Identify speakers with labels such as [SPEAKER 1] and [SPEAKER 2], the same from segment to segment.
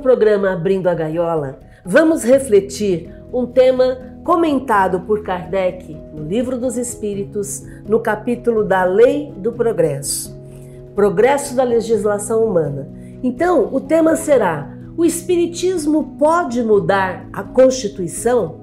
[SPEAKER 1] Programa Abrindo a Gaiola, vamos refletir um tema comentado por Kardec no Livro dos Espíritos, no capítulo da Lei do Progresso. Progresso da legislação humana. Então, o tema será: o Espiritismo pode mudar a Constituição?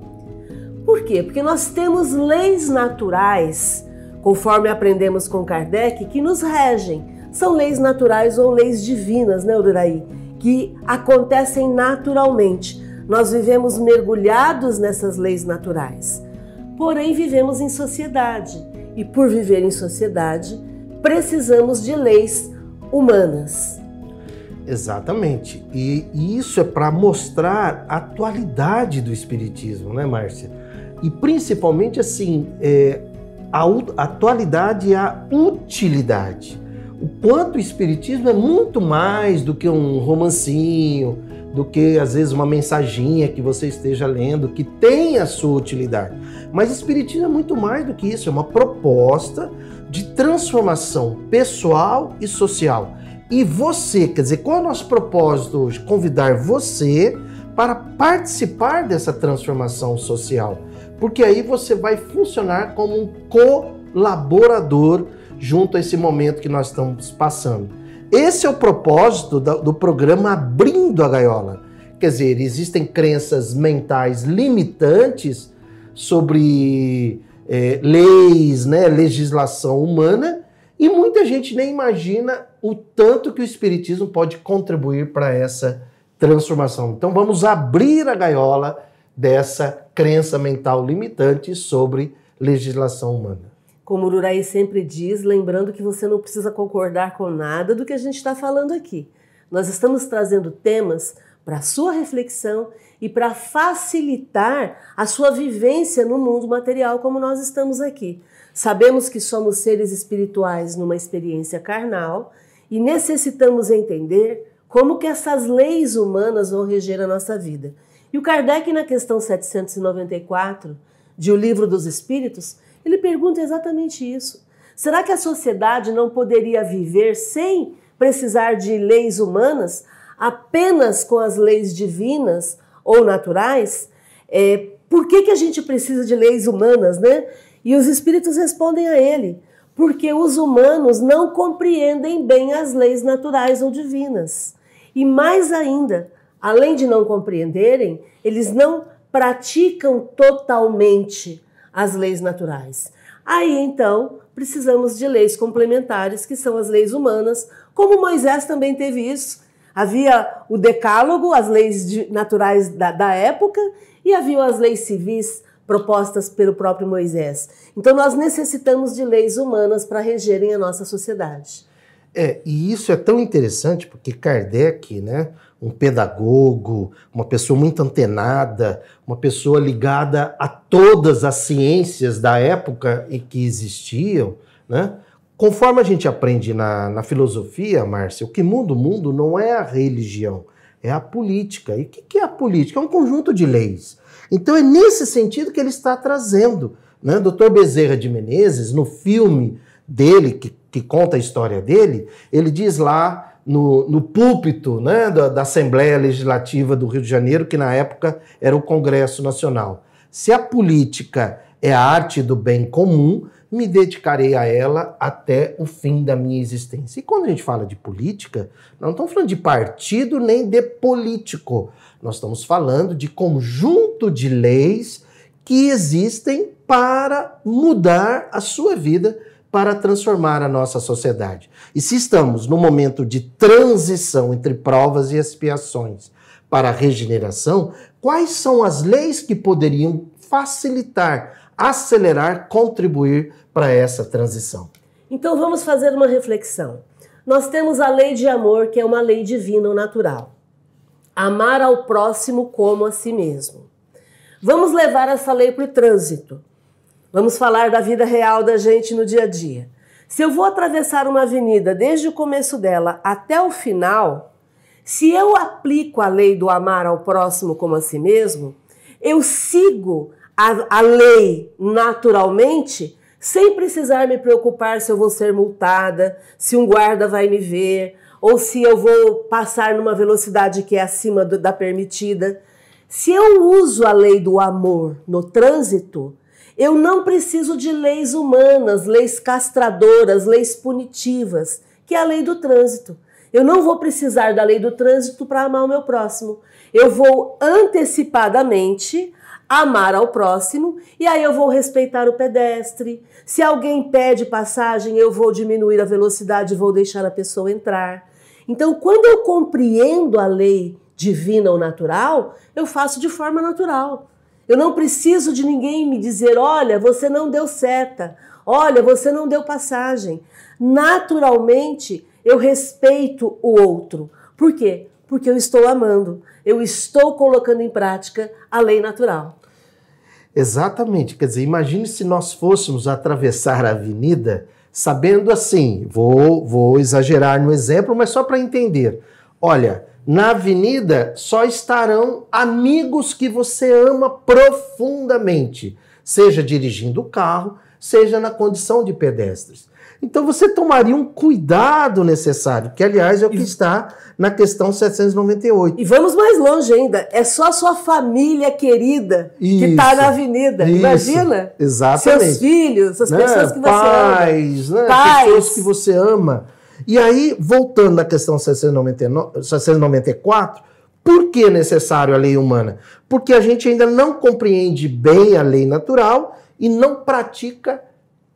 [SPEAKER 1] Por quê? Porque nós temos leis naturais, conforme aprendemos com Kardec, que nos regem. São leis naturais ou leis divinas, né, Ururaí? Que acontecem naturalmente. Nós vivemos mergulhados nessas leis naturais. Porém, vivemos em sociedade. E por viver em sociedade, precisamos de leis humanas.
[SPEAKER 2] Exatamente. E isso é para mostrar a atualidade do Espiritismo, né, Márcia? E principalmente assim, é, a atualidade e a utilidade. O quanto o Espiritismo é muito mais do que um romancinho, do que às vezes uma mensaginha que você esteja lendo, que tem a sua utilidade. Mas Espiritismo é muito mais do que isso, é uma proposta de transformação pessoal e social. E você, quer dizer, qual é o nosso propósito hoje? Convidar você para participar dessa transformação social. Porque aí você vai funcionar como um colaborador junto a esse momento que nós estamos passando. Esse é o propósito do programa Abrindo a Gaiola. Quer dizer, existem crenças mentais limitantes sobre é, leis, né, legislação humana, e muita gente nem imagina o tanto que o Espiritismo pode contribuir para essa transformação. Então vamos abrir a gaiola dessa crença mental limitante sobre legislação humana.
[SPEAKER 1] Como o Uraí sempre diz, lembrando que você não precisa concordar com nada do que a gente está falando aqui. Nós estamos trazendo temas para sua reflexão e para facilitar a sua vivência no mundo material como nós estamos aqui. Sabemos que somos seres espirituais numa experiência carnal e necessitamos entender como que essas leis humanas vão reger a nossa vida. E o Kardec, na questão 794 de O Livro dos Espíritos, ele pergunta exatamente isso. Será que a sociedade não poderia viver sem precisar de leis humanas, apenas com as leis divinas ou naturais? É, por que, que a gente precisa de leis humanas, né? E os espíritos respondem a ele: porque os humanos não compreendem bem as leis naturais ou divinas. E mais ainda, além de não compreenderem, eles não praticam totalmente as leis naturais. Aí então precisamos de leis complementares, que são as leis humanas, como Moisés também teve isso. Havia o decálogo, as leis naturais da, da época, e havia as leis civis propostas pelo próprio Moisés. Então nós necessitamos de leis humanas para regerem a nossa sociedade.
[SPEAKER 2] É, e isso é tão interessante porque Kardec, né, um pedagogo, uma pessoa muito antenada, uma pessoa ligada a todas as ciências da época e que existiam, né? Conforme a gente aprende na, na filosofia, Márcia, o que muda o mundo não é a religião, é a política. E o que, que é a política? É um conjunto de leis. Então é nesse sentido que ele está trazendo. Né? Dr. Bezerra de Menezes, no filme dele, que, que conta a história dele, ele diz lá no, no púlpito né, da, da Assembleia Legislativa do Rio de Janeiro, que na época era o Congresso Nacional. Se a política é a arte do bem comum, me dedicarei a ela até o fim da minha existência. E quando a gente fala de política, não estamos falando de partido nem de político. Nós estamos falando de conjunto de leis que existem para mudar a sua vida, para transformar a nossa sociedade. E se estamos no momento de transição entre provas e expiações para a regeneração, quais são as leis que poderiam facilitar, acelerar, contribuir para essa transição?
[SPEAKER 1] Então vamos fazer uma reflexão. Nós temos a lei de amor, que é uma lei divina ou natural amar ao próximo como a si mesmo. Vamos levar essa lei para o trânsito. Vamos falar da vida real da gente no dia a dia. Se eu vou atravessar uma avenida desde o começo dela até o final, se eu aplico a lei do amar ao próximo como a si mesmo, eu sigo a, a lei naturalmente, sem precisar me preocupar se eu vou ser multada, se um guarda vai me ver, ou se eu vou passar numa velocidade que é acima do, da permitida. Se eu uso a lei do amor no trânsito, eu não preciso de leis humanas, leis castradoras, leis punitivas, que é a lei do trânsito. Eu não vou precisar da lei do trânsito para amar o meu próximo. Eu vou antecipadamente amar ao próximo e aí eu vou respeitar o pedestre. Se alguém pede passagem, eu vou diminuir a velocidade e vou deixar a pessoa entrar. Então, quando eu compreendo a lei divina ou natural, eu faço de forma natural. Eu não preciso de ninguém me dizer: olha, você não deu seta, olha, você não deu passagem. Naturalmente, eu respeito o outro. Por quê? Porque eu estou amando, eu estou colocando em prática a lei natural.
[SPEAKER 2] Exatamente. Quer dizer, imagine se nós fôssemos atravessar a avenida sabendo assim, vou, vou exagerar no exemplo, mas só para entender. Olha, na avenida só estarão amigos que você ama profundamente, seja dirigindo o carro, seja na condição de pedestres. Então você tomaria um cuidado necessário, que aliás é o que está na questão 798.
[SPEAKER 1] E vamos mais longe ainda, é só a sua família querida tá isso, que está na avenida. Isso, Imagina?
[SPEAKER 2] Exatamente.
[SPEAKER 1] Seus filhos, as
[SPEAKER 2] né?
[SPEAKER 1] pessoas que você
[SPEAKER 2] Pais,
[SPEAKER 1] ama.
[SPEAKER 2] Né?
[SPEAKER 1] Pais,
[SPEAKER 2] pessoas que você ama. E aí, voltando na questão 694, por que é necessário a lei humana? Porque a gente ainda não compreende bem a lei natural e não pratica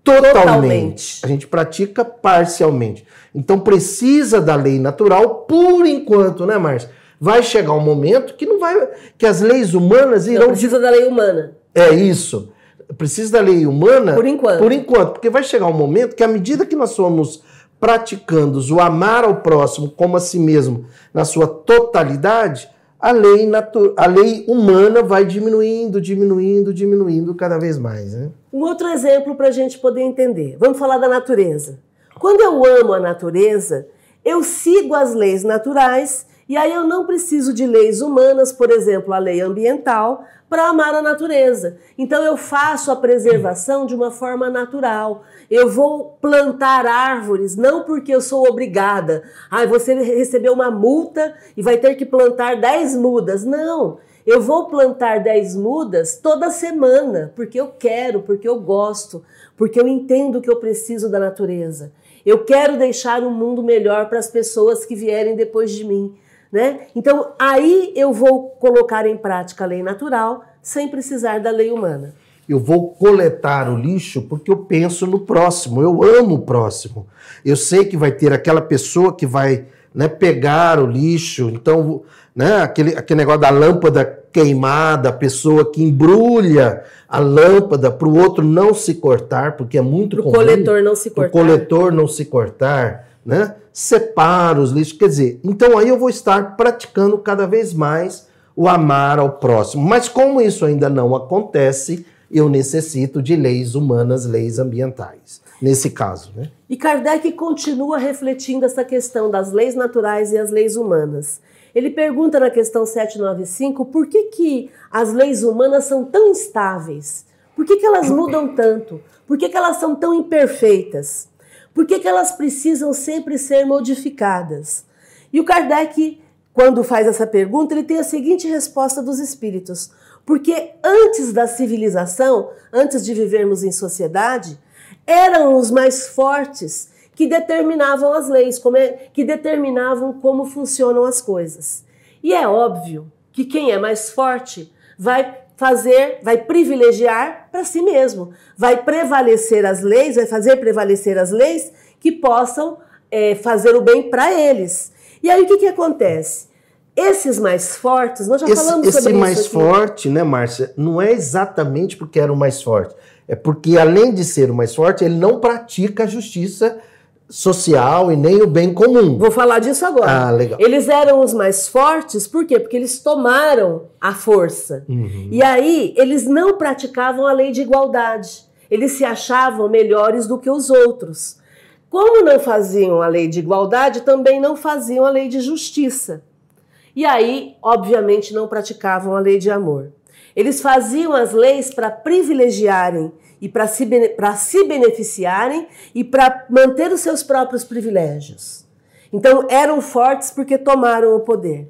[SPEAKER 2] totalmente. totalmente. A gente pratica parcialmente. Então precisa da lei natural por enquanto, né, Márcia? Vai chegar um momento que não vai que as leis humanas irão
[SPEAKER 1] não precisa da lei humana.
[SPEAKER 2] É isso. Precisa da lei humana
[SPEAKER 1] por enquanto.
[SPEAKER 2] Por enquanto, porque vai chegar um momento que à medida que nós formos praticando o amar ao próximo como a si mesmo na sua totalidade, a lei, a lei humana vai diminuindo, diminuindo, diminuindo cada vez mais. Né?
[SPEAKER 1] Um outro exemplo para a gente poder entender. Vamos falar da natureza. Quando eu amo a natureza, eu sigo as leis naturais e aí eu não preciso de leis humanas, por exemplo, a lei ambiental, para amar a natureza. Então eu faço a preservação de uma forma natural. Eu vou plantar árvores, não porque eu sou obrigada. Ah, você recebeu uma multa e vai ter que plantar 10 mudas. Não. Eu vou plantar 10 mudas toda semana, porque eu quero, porque eu gosto, porque eu entendo que eu preciso da natureza. Eu quero deixar um mundo melhor para as pessoas que vierem depois de mim. Né? Então, aí eu vou colocar em prática a lei natural sem precisar da lei humana.
[SPEAKER 2] Eu vou coletar o lixo porque eu penso no próximo, eu amo o próximo. Eu sei que vai ter aquela pessoa que vai né, pegar o lixo, então, né, aquele, aquele negócio da lâmpada queimada, a pessoa que embrulha a lâmpada para o outro não se cortar, porque é muito
[SPEAKER 1] pro
[SPEAKER 2] comum. O
[SPEAKER 1] coletor não se cortar. O
[SPEAKER 2] coletor não se cortar, né? Separa os lixos. Quer dizer, então aí eu vou estar praticando cada vez mais o amar ao próximo. Mas como isso ainda não acontece, eu necessito de leis humanas, leis ambientais, nesse caso. Né?
[SPEAKER 1] E Kardec continua refletindo essa questão das leis naturais e as leis humanas. Ele pergunta na questão 795 por que, que as leis humanas são tão instáveis? Por que, que elas mudam tanto? Por que, que elas são tão imperfeitas? Por que, que elas precisam sempre ser modificadas? E o Kardec, quando faz essa pergunta, ele tem a seguinte resposta dos espíritos. Porque antes da civilização, antes de vivermos em sociedade, eram os mais fortes que determinavam as leis, como é, que determinavam como funcionam as coisas. E é óbvio que quem é mais forte vai fazer, vai privilegiar para si mesmo, vai prevalecer as leis, vai fazer prevalecer as leis que possam é, fazer o bem para eles. E aí o que, que acontece? Esses mais fortes, nós já
[SPEAKER 2] esse,
[SPEAKER 1] falamos
[SPEAKER 2] esse
[SPEAKER 1] sobre
[SPEAKER 2] mais
[SPEAKER 1] isso. Esse
[SPEAKER 2] mais forte, né, Márcia, não é exatamente porque era o mais forte. É porque, além de ser o mais forte, ele não pratica a justiça social e nem o bem comum.
[SPEAKER 1] Vou falar disso agora.
[SPEAKER 2] Ah, legal.
[SPEAKER 1] Eles eram os mais fortes, por quê? Porque eles tomaram a força.
[SPEAKER 2] Uhum.
[SPEAKER 1] E aí, eles não praticavam a lei de igualdade. Eles se achavam melhores do que os outros. Como não faziam a lei de igualdade, também não faziam a lei de justiça. E aí, obviamente, não praticavam a lei de amor. Eles faziam as leis para privilegiarem e para se, se beneficiarem e para manter os seus próprios privilégios. Então eram fortes porque tomaram o poder.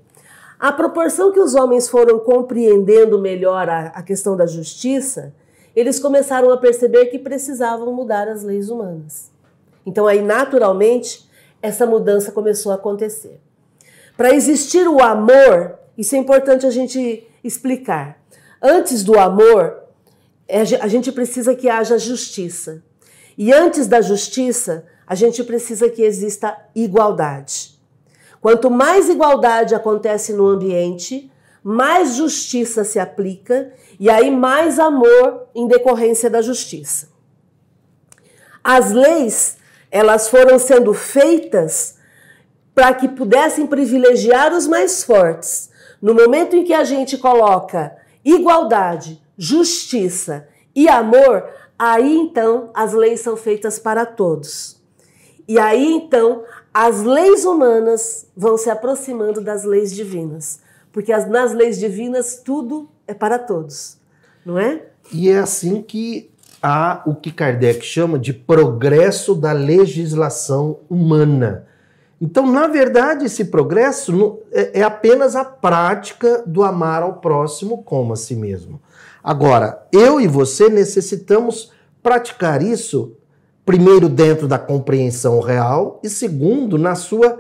[SPEAKER 1] À proporção que os homens foram compreendendo melhor a, a questão da justiça, eles começaram a perceber que precisavam mudar as leis humanas. Então aí naturalmente essa mudança começou a acontecer. Para existir o amor, isso é importante a gente explicar. Antes do amor, a gente precisa que haja justiça. E antes da justiça, a gente precisa que exista igualdade. Quanto mais igualdade acontece no ambiente, mais justiça se aplica e aí mais amor em decorrência da justiça. As leis, elas foram sendo feitas para que pudessem privilegiar os mais fortes. No momento em que a gente coloca igualdade, justiça e amor, aí então as leis são feitas para todos. E aí então as leis humanas vão se aproximando das leis divinas, porque as, nas leis divinas tudo é para todos, não é?
[SPEAKER 2] E é assim que há o que Kardec chama de progresso da legislação humana. Então, na verdade, esse progresso é, é apenas a prática do amar ao próximo como a si mesmo. Agora, eu e você necessitamos praticar isso, primeiro, dentro da compreensão real, e segundo, na sua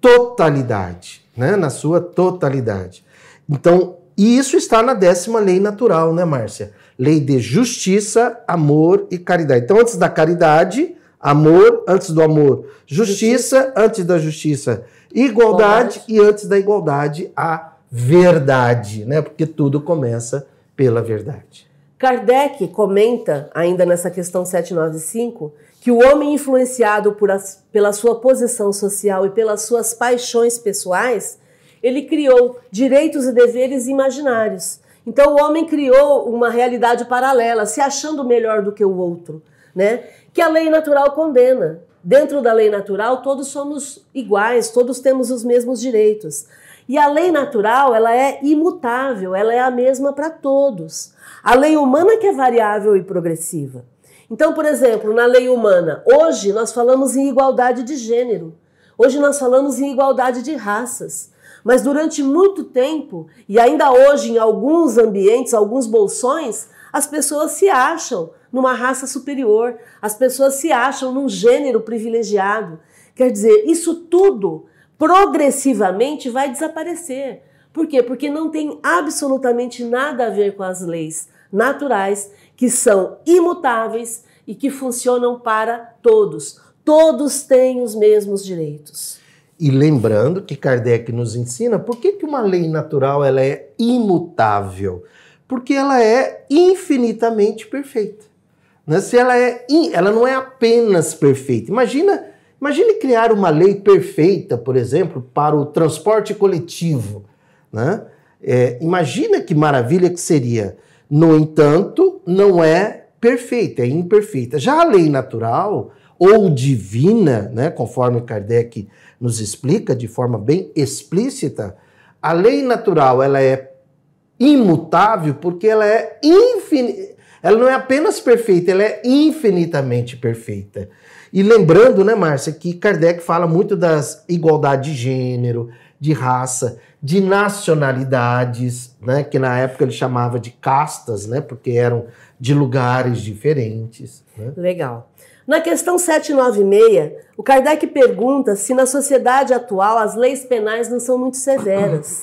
[SPEAKER 2] totalidade. Né? Na sua totalidade. Então, e isso está na décima lei natural, né, Márcia? Lei de justiça, amor e caridade. Então, antes da caridade, Amor antes do amor, justiça, antes da justiça, igualdade, e antes da igualdade a verdade, né? Porque tudo começa pela verdade.
[SPEAKER 1] Kardec comenta, ainda nessa questão 795, que o homem influenciado por as, pela sua posição social e pelas suas paixões pessoais, ele criou direitos e deveres imaginários. Então o homem criou uma realidade paralela, se achando melhor do que o outro, né? Que a lei natural condena. Dentro da lei natural, todos somos iguais, todos temos os mesmos direitos. E a lei natural, ela é imutável, ela é a mesma para todos. A lei humana que é variável e progressiva. Então, por exemplo, na lei humana, hoje nós falamos em igualdade de gênero. Hoje nós falamos em igualdade de raças. Mas durante muito tempo, e ainda hoje em alguns ambientes, alguns bolsões, as pessoas se acham numa raça superior, as pessoas se acham num gênero privilegiado. Quer dizer, isso tudo progressivamente vai desaparecer. Por quê? Porque não tem absolutamente nada a ver com as leis naturais, que são imutáveis e que funcionam para todos. Todos têm os mesmos direitos.
[SPEAKER 2] E lembrando que Kardec nos ensina por que, que uma lei natural ela é imutável porque ela é infinitamente perfeita. Né? Se ela, é, ela não é apenas perfeita. Imagina, imagine criar uma lei perfeita, por exemplo, para o transporte coletivo. Né? É, imagina que maravilha que seria. No entanto, não é perfeita, é imperfeita. Já a lei natural ou divina, né, conforme Kardec nos explica de forma bem explícita, a lei natural ela é imutável porque ela é infinita. Ela não é apenas perfeita, ela é infinitamente perfeita. E lembrando, né, Márcia, que Kardec fala muito das igualdade de gênero, de raça, de nacionalidades, né, que na época ele chamava de castas, né, porque eram de lugares diferentes. Né?
[SPEAKER 1] Legal. Na questão 796, o Kardec pergunta se na sociedade atual as leis penais não são muito severas.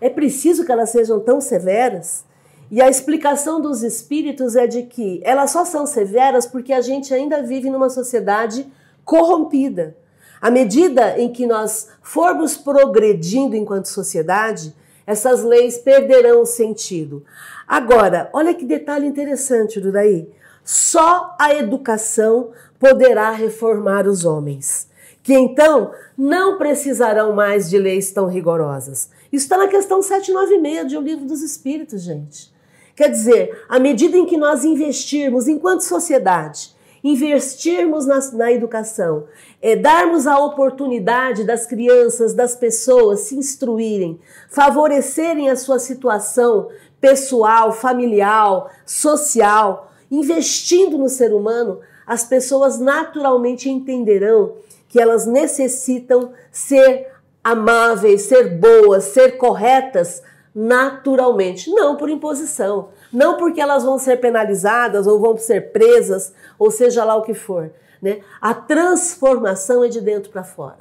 [SPEAKER 1] É preciso que elas sejam tão severas? E a explicação dos espíritos é de que elas só são severas porque a gente ainda vive numa sociedade corrompida. À medida em que nós formos progredindo enquanto sociedade, essas leis perderão o sentido. Agora, olha que detalhe interessante, Duraí. Só a educação poderá reformar os homens que então não precisarão mais de leis tão rigorosas. Isso está na questão 796 de O Livro dos Espíritos, gente. Quer dizer, à medida em que nós investirmos, enquanto sociedade, investirmos na, na educação, é, darmos a oportunidade das crianças, das pessoas se instruírem, favorecerem a sua situação pessoal, familiar, social, investindo no ser humano, as pessoas naturalmente entenderão que elas necessitam ser amáveis, ser boas, ser corretas naturalmente, não por imposição, não porque elas vão ser penalizadas ou vão ser presas, ou seja lá o que for. Né? A transformação é de dentro para fora.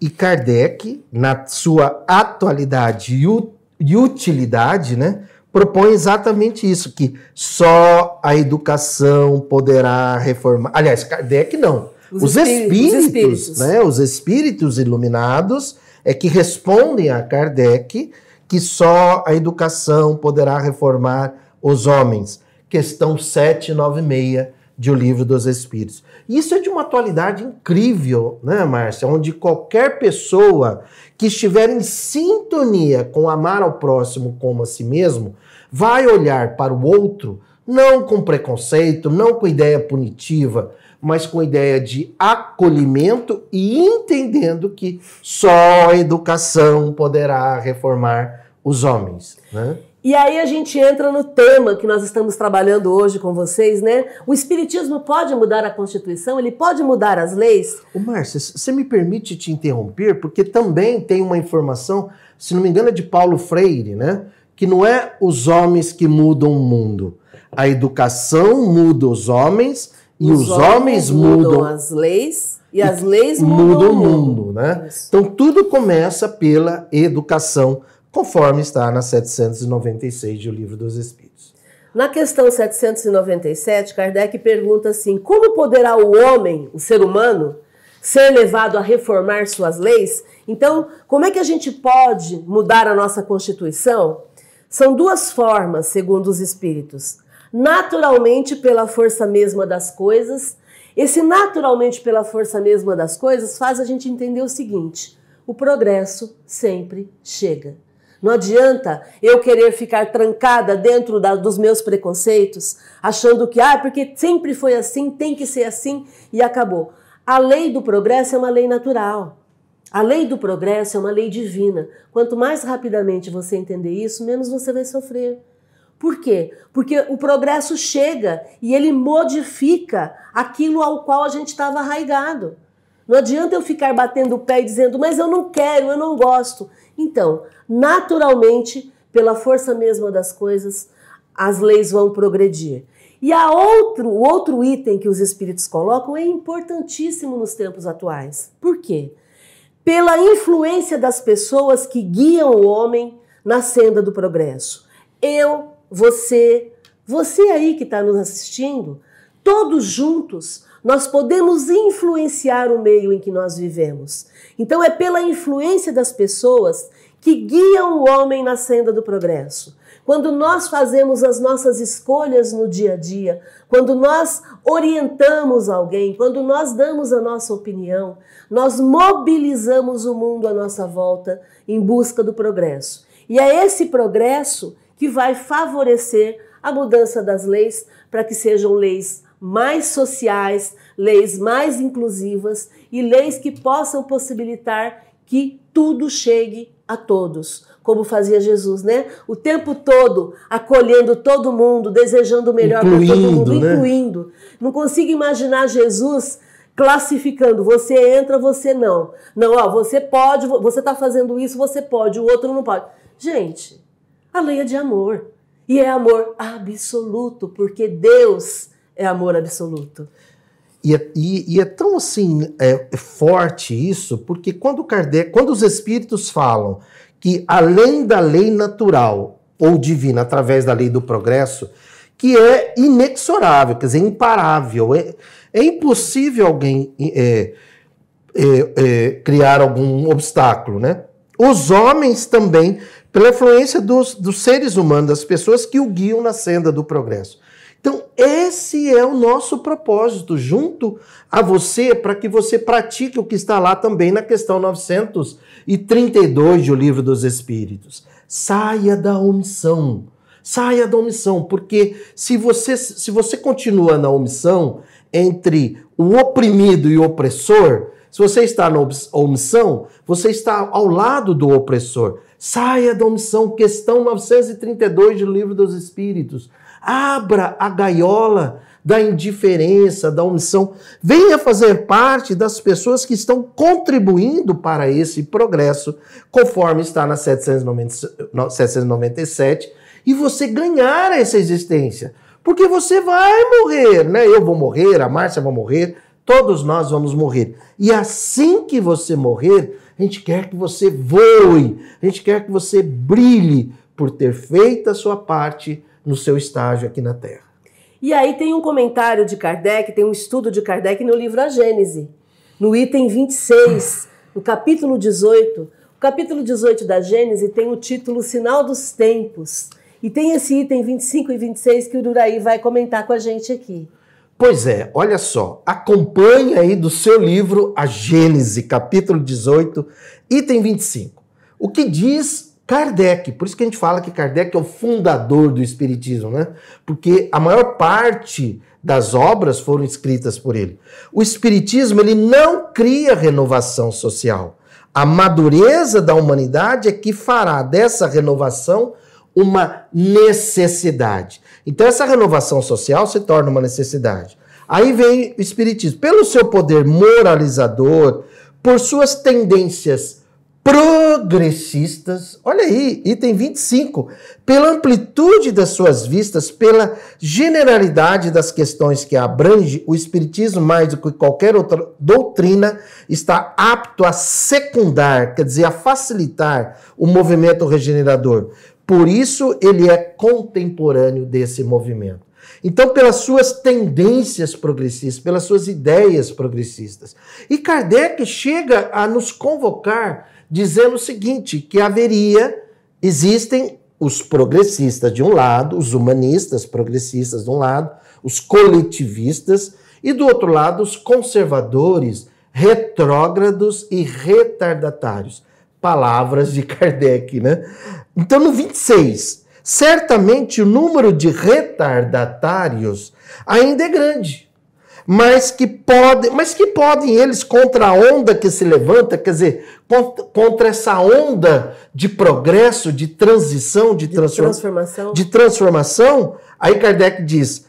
[SPEAKER 2] E Kardec, na sua atualidade e utilidade, né, propõe exatamente isso, que só a educação poderá reformar. Aliás, Kardec não. Os, os espíritos, os espíritos, né, os espíritos iluminados é que respondem a Kardec que só a educação poderá reformar os homens. Questão 796 de O Livro dos Espíritos. Isso é de uma atualidade incrível, né, Márcia? Onde qualquer pessoa que estiver em sintonia com amar ao próximo como a si mesmo, vai olhar para o outro não com preconceito, não com ideia punitiva, mas com ideia de acolhimento e entendendo que só a educação poderá reformar os homens. Né?
[SPEAKER 1] E aí a gente entra no tema que nós estamos trabalhando hoje com vocês, né? O Espiritismo pode mudar a Constituição? Ele pode mudar as leis?
[SPEAKER 2] O Márcia, você me permite te interromper? Porque também tem uma informação, se não me engano, é de Paulo Freire, né? Que não é os homens que mudam o mundo. A educação muda os homens e os, os homens, homens mudam, mudam
[SPEAKER 1] as leis e as leis mudam, mudam o mundo,
[SPEAKER 2] né? Então tudo começa pela educação conforme está na 796 de O Livro dos Espíritos.
[SPEAKER 1] Na questão 797, Kardec pergunta assim: como poderá o homem, o ser humano, ser levado a reformar suas leis? Então, como é que a gente pode mudar a nossa Constituição? São duas formas, segundo os espíritos. Naturalmente, pela força mesma das coisas. Esse naturalmente pela força mesma das coisas faz a gente entender o seguinte: o progresso sempre chega. Não adianta eu querer ficar trancada dentro da, dos meus preconceitos, achando que, ah, porque sempre foi assim, tem que ser assim e acabou. A lei do progresso é uma lei natural. A lei do progresso é uma lei divina. Quanto mais rapidamente você entender isso, menos você vai sofrer. Por quê? Porque o progresso chega e ele modifica aquilo ao qual a gente estava arraigado. Não adianta eu ficar batendo o pé e dizendo, mas eu não quero, eu não gosto. Então, naturalmente, pela força mesma das coisas, as leis vão progredir. E a outro, o outro item que os espíritos colocam é importantíssimo nos tempos atuais. Por quê? Pela influência das pessoas que guiam o homem na senda do progresso. Eu, você, você aí que está nos assistindo, todos juntos nós podemos influenciar o meio em que nós vivemos. Então é pela influência das pessoas que guiam o homem na senda do progresso. Quando nós fazemos as nossas escolhas no dia a dia, quando nós orientamos alguém, quando nós damos a nossa opinião, nós mobilizamos o mundo à nossa volta em busca do progresso. E é esse progresso que vai favorecer a mudança das leis para que sejam leis mais sociais, leis mais inclusivas e leis que possam possibilitar que tudo chegue a todos, como fazia Jesus, né? O tempo todo acolhendo todo mundo, desejando o melhor para todo mundo, né? incluindo. Não consigo imaginar Jesus classificando, você entra, você não. Não, ó, você pode, você está fazendo isso, você pode, o outro não pode. Gente, a lei é de amor. E é amor absoluto, porque Deus é amor absoluto.
[SPEAKER 2] E é, e, e é tão assim é, é, forte isso, porque quando Kardec, quando os espíritos falam que além da lei natural ou divina, através da lei do progresso, que é inexorável, quer dizer, imparável, é, é impossível alguém é, é, é, criar algum obstáculo, né? Os homens também, pela influência dos, dos seres humanos, das pessoas que o guiam na senda do progresso. Então, esse é o nosso propósito, junto a você, para que você pratique o que está lá também na questão 932 do Livro dos Espíritos. Saia da omissão. Saia da omissão, porque se você, se você continua na omissão entre o oprimido e o opressor, se você está na omissão, você está ao lado do opressor. Saia da omissão. Questão 932 do Livro dos Espíritos. Abra a gaiola da indiferença, da omissão. Venha fazer parte das pessoas que estão contribuindo para esse progresso, conforme está na 797, e você ganhar essa existência. Porque você vai morrer, né? Eu vou morrer, a Márcia vai morrer, todos nós vamos morrer. E assim que você morrer, a gente quer que você voe, a gente quer que você brilhe por ter feito a sua parte no seu estágio aqui na Terra.
[SPEAKER 1] E aí tem um comentário de Kardec, tem um estudo de Kardec no livro A Gênese, no item 26, no capítulo 18. O capítulo 18 da Gênese tem o título Sinal dos Tempos. E tem esse item 25 e 26 que o Duraí vai comentar com a gente aqui.
[SPEAKER 2] Pois é, olha só, acompanhe aí do seu livro A Gênese, capítulo 18, item 25. O que diz Kardec, por isso que a gente fala que Kardec é o fundador do Espiritismo, né? Porque a maior parte das obras foram escritas por ele. O Espiritismo ele não cria renovação social. A madureza da humanidade é que fará dessa renovação uma necessidade. Então, essa renovação social se torna uma necessidade. Aí vem o Espiritismo. Pelo seu poder moralizador, por suas tendências progressistas, olha aí, item 25, pela amplitude das suas vistas, pela generalidade das questões que abrange, o Espiritismo, mais do que qualquer outra doutrina, está apto a secundar, quer dizer, a facilitar o movimento regenerador. Por isso, ele é contemporâneo desse movimento. Então, pelas suas tendências progressistas, pelas suas ideias progressistas. E Kardec chega a nos convocar dizendo o seguinte: que haveria, existem os progressistas de um lado, os humanistas progressistas de um lado, os coletivistas, e do outro lado, os conservadores, retrógrados e retardatários palavras de Kardec, né? Então, no 26, certamente o número de retardatários ainda é grande, mas que podem, mas que podem eles contra a onda que se levanta, quer dizer, contra essa onda de progresso, de transição, de,
[SPEAKER 1] de transformação,
[SPEAKER 2] de transformação, aí Kardec diz: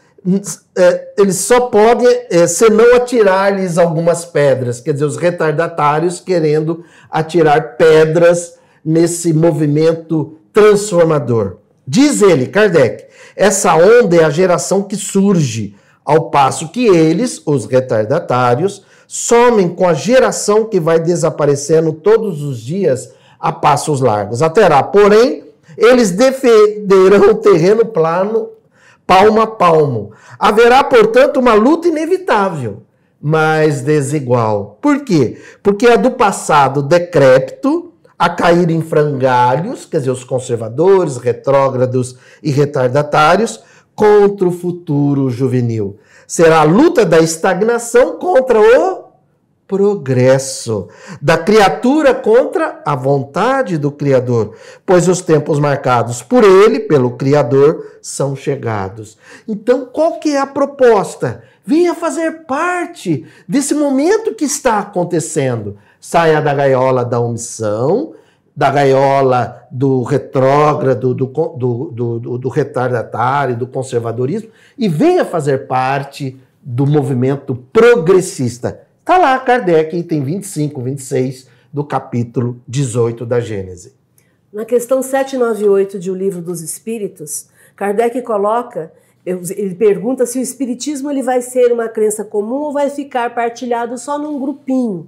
[SPEAKER 2] é, eles só podem, é, senão atirar-lhes algumas pedras, quer dizer, os retardatários querendo atirar pedras nesse movimento transformador. Diz ele, Kardec, essa onda é a geração que surge, ao passo que eles, os retardatários, somem com a geração que vai desaparecendo todos os dias a passos largos. Aterá, porém, eles defenderão o terreno plano palmo a palmo. Haverá, portanto, uma luta inevitável, mas desigual. Por quê? Porque é do passado decrépito a cair em frangalhos, quer dizer, os conservadores, retrógrados e retardatários, contra o futuro juvenil. Será a luta da estagnação contra o progresso da criatura contra a vontade do Criador, pois os tempos marcados por ele, pelo Criador, são chegados. Então, qual que é a proposta? Venha fazer parte desse momento que está acontecendo. Saia da gaiola da omissão, da gaiola do retrógrado, do, do, do, do retardatário, do conservadorismo, e venha fazer parte do movimento progressista Está lá Kardec, item 25, 26 do capítulo 18 da Gênese.
[SPEAKER 1] Na questão 798 de O Livro dos Espíritos, Kardec coloca, ele pergunta se o espiritismo ele vai ser uma crença comum ou vai ficar partilhado só num grupinho.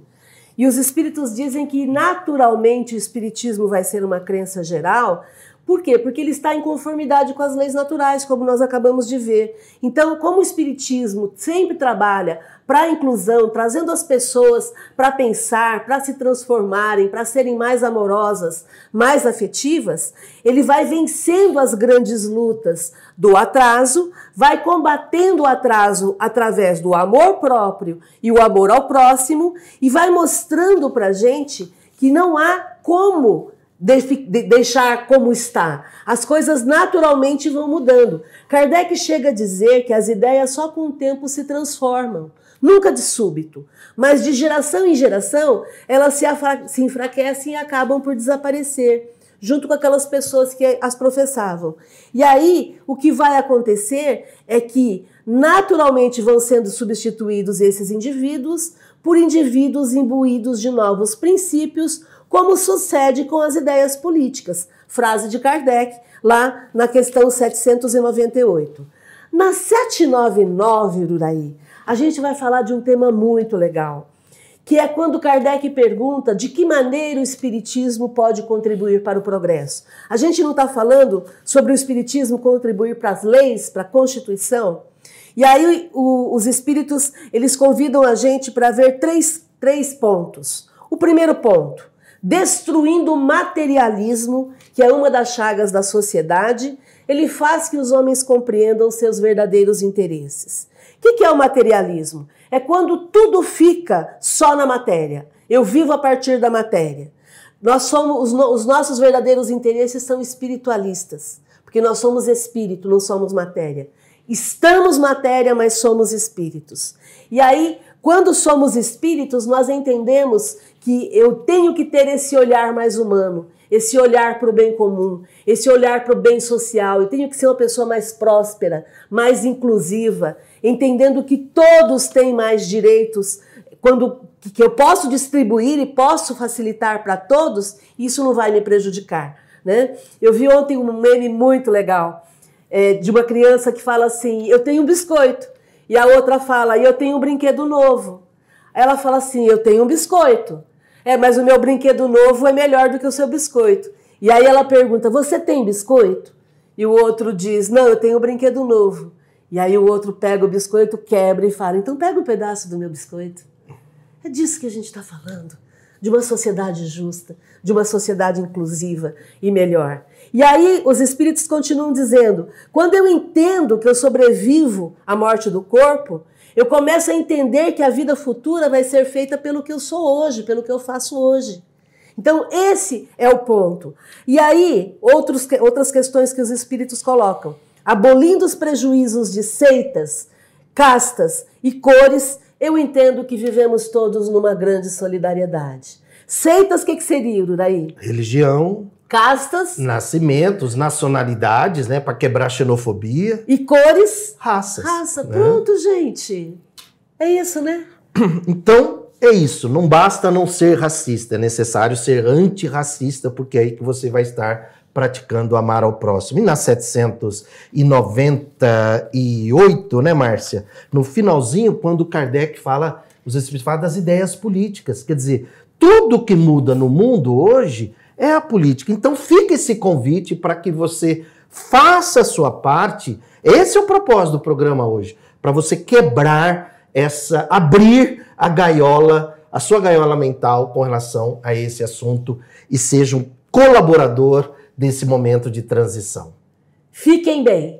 [SPEAKER 1] E os espíritos dizem que naturalmente o espiritismo vai ser uma crença geral, por quê? Porque ele está em conformidade com as leis naturais, como nós acabamos de ver. Então, como o Espiritismo sempre trabalha para a inclusão, trazendo as pessoas para pensar, para se transformarem, para serem mais amorosas, mais afetivas, ele vai vencendo as grandes lutas do atraso, vai combatendo o atraso através do amor próprio e o amor ao próximo, e vai mostrando para a gente que não há como de deixar como está. As coisas naturalmente vão mudando. Kardec chega a dizer que as ideias só com o tempo se transformam, nunca de súbito, mas de geração em geração elas se, se enfraquecem e acabam por desaparecer. junto com aquelas pessoas que as professavam. E aí, o que vai acontecer é que naturalmente vão sendo substituídos esses indivíduos por indivíduos imbuídos de novos princípios, como sucede com as ideias políticas. Frase de Kardec, lá na questão 798. Na 799, Uraí, a gente vai falar de um tema muito legal, que é quando Kardec pergunta de que maneira o Espiritismo pode contribuir para o progresso. A gente não está falando sobre o Espiritismo contribuir para as leis, para a Constituição? E aí o, os Espíritos, eles convidam a gente para ver três, três pontos. O primeiro ponto, destruindo o materialismo, que é uma das chagas da sociedade, ele faz que os homens compreendam seus verdadeiros interesses. O que, que é o materialismo? É quando tudo fica só na matéria. Eu vivo a partir da matéria. Nós somos os, nossos verdadeiros interesses são espiritualistas, porque nós somos espírito, não somos matéria. Estamos matéria, mas somos espíritos. E aí, quando somos espíritos, nós entendemos que eu tenho que ter esse olhar mais humano, esse olhar para o bem comum, esse olhar para o bem social. Eu tenho que ser uma pessoa mais próspera, mais inclusiva, entendendo que todos têm mais direitos, quando que eu posso distribuir e posso facilitar para todos, isso não vai me prejudicar. Né? Eu vi ontem um meme muito legal é, de uma criança que fala assim: Eu tenho um biscoito. E a outra fala: Eu tenho um brinquedo novo. Ela fala assim: Eu tenho um biscoito. É, mas o meu brinquedo novo é melhor do que o seu biscoito. E aí ela pergunta: Você tem biscoito? E o outro diz: Não, eu tenho um brinquedo novo. E aí o outro pega o biscoito, quebra e fala: Então pega um pedaço do meu biscoito. É disso que a gente está falando. De uma sociedade justa, de uma sociedade inclusiva e melhor. E aí os espíritos continuam dizendo: quando eu entendo que eu sobrevivo à morte do corpo, eu começo a entender que a vida futura vai ser feita pelo que eu sou hoje, pelo que eu faço hoje. Então, esse é o ponto. E aí, outros, outras questões que os espíritos colocam. Abolindo os prejuízos de seitas, castas e cores, eu entendo que vivemos todos numa grande solidariedade. Seitas, o que, que seria, Uraí?
[SPEAKER 2] Religião,
[SPEAKER 1] castas,
[SPEAKER 2] nascimentos, nacionalidades, né, para quebrar a xenofobia
[SPEAKER 1] e cores,
[SPEAKER 2] raças.
[SPEAKER 1] Raça, né? pronto, gente. É isso, né?
[SPEAKER 2] Então, é isso. Não basta não ser racista, é necessário ser antirracista, porque é aí que você vai estar praticando amar ao próximo. E na 798, né, Márcia? No finalzinho, quando Kardec fala, os espíritos falam das ideias políticas. Quer dizer, tudo que muda no mundo hoje é a política. Então fica esse convite para que você faça a sua parte. Esse é o propósito do programa hoje, para você quebrar essa, abrir a gaiola, a sua gaiola mental com relação a esse assunto e seja um colaborador desse momento de transição.
[SPEAKER 1] Fiquem bem.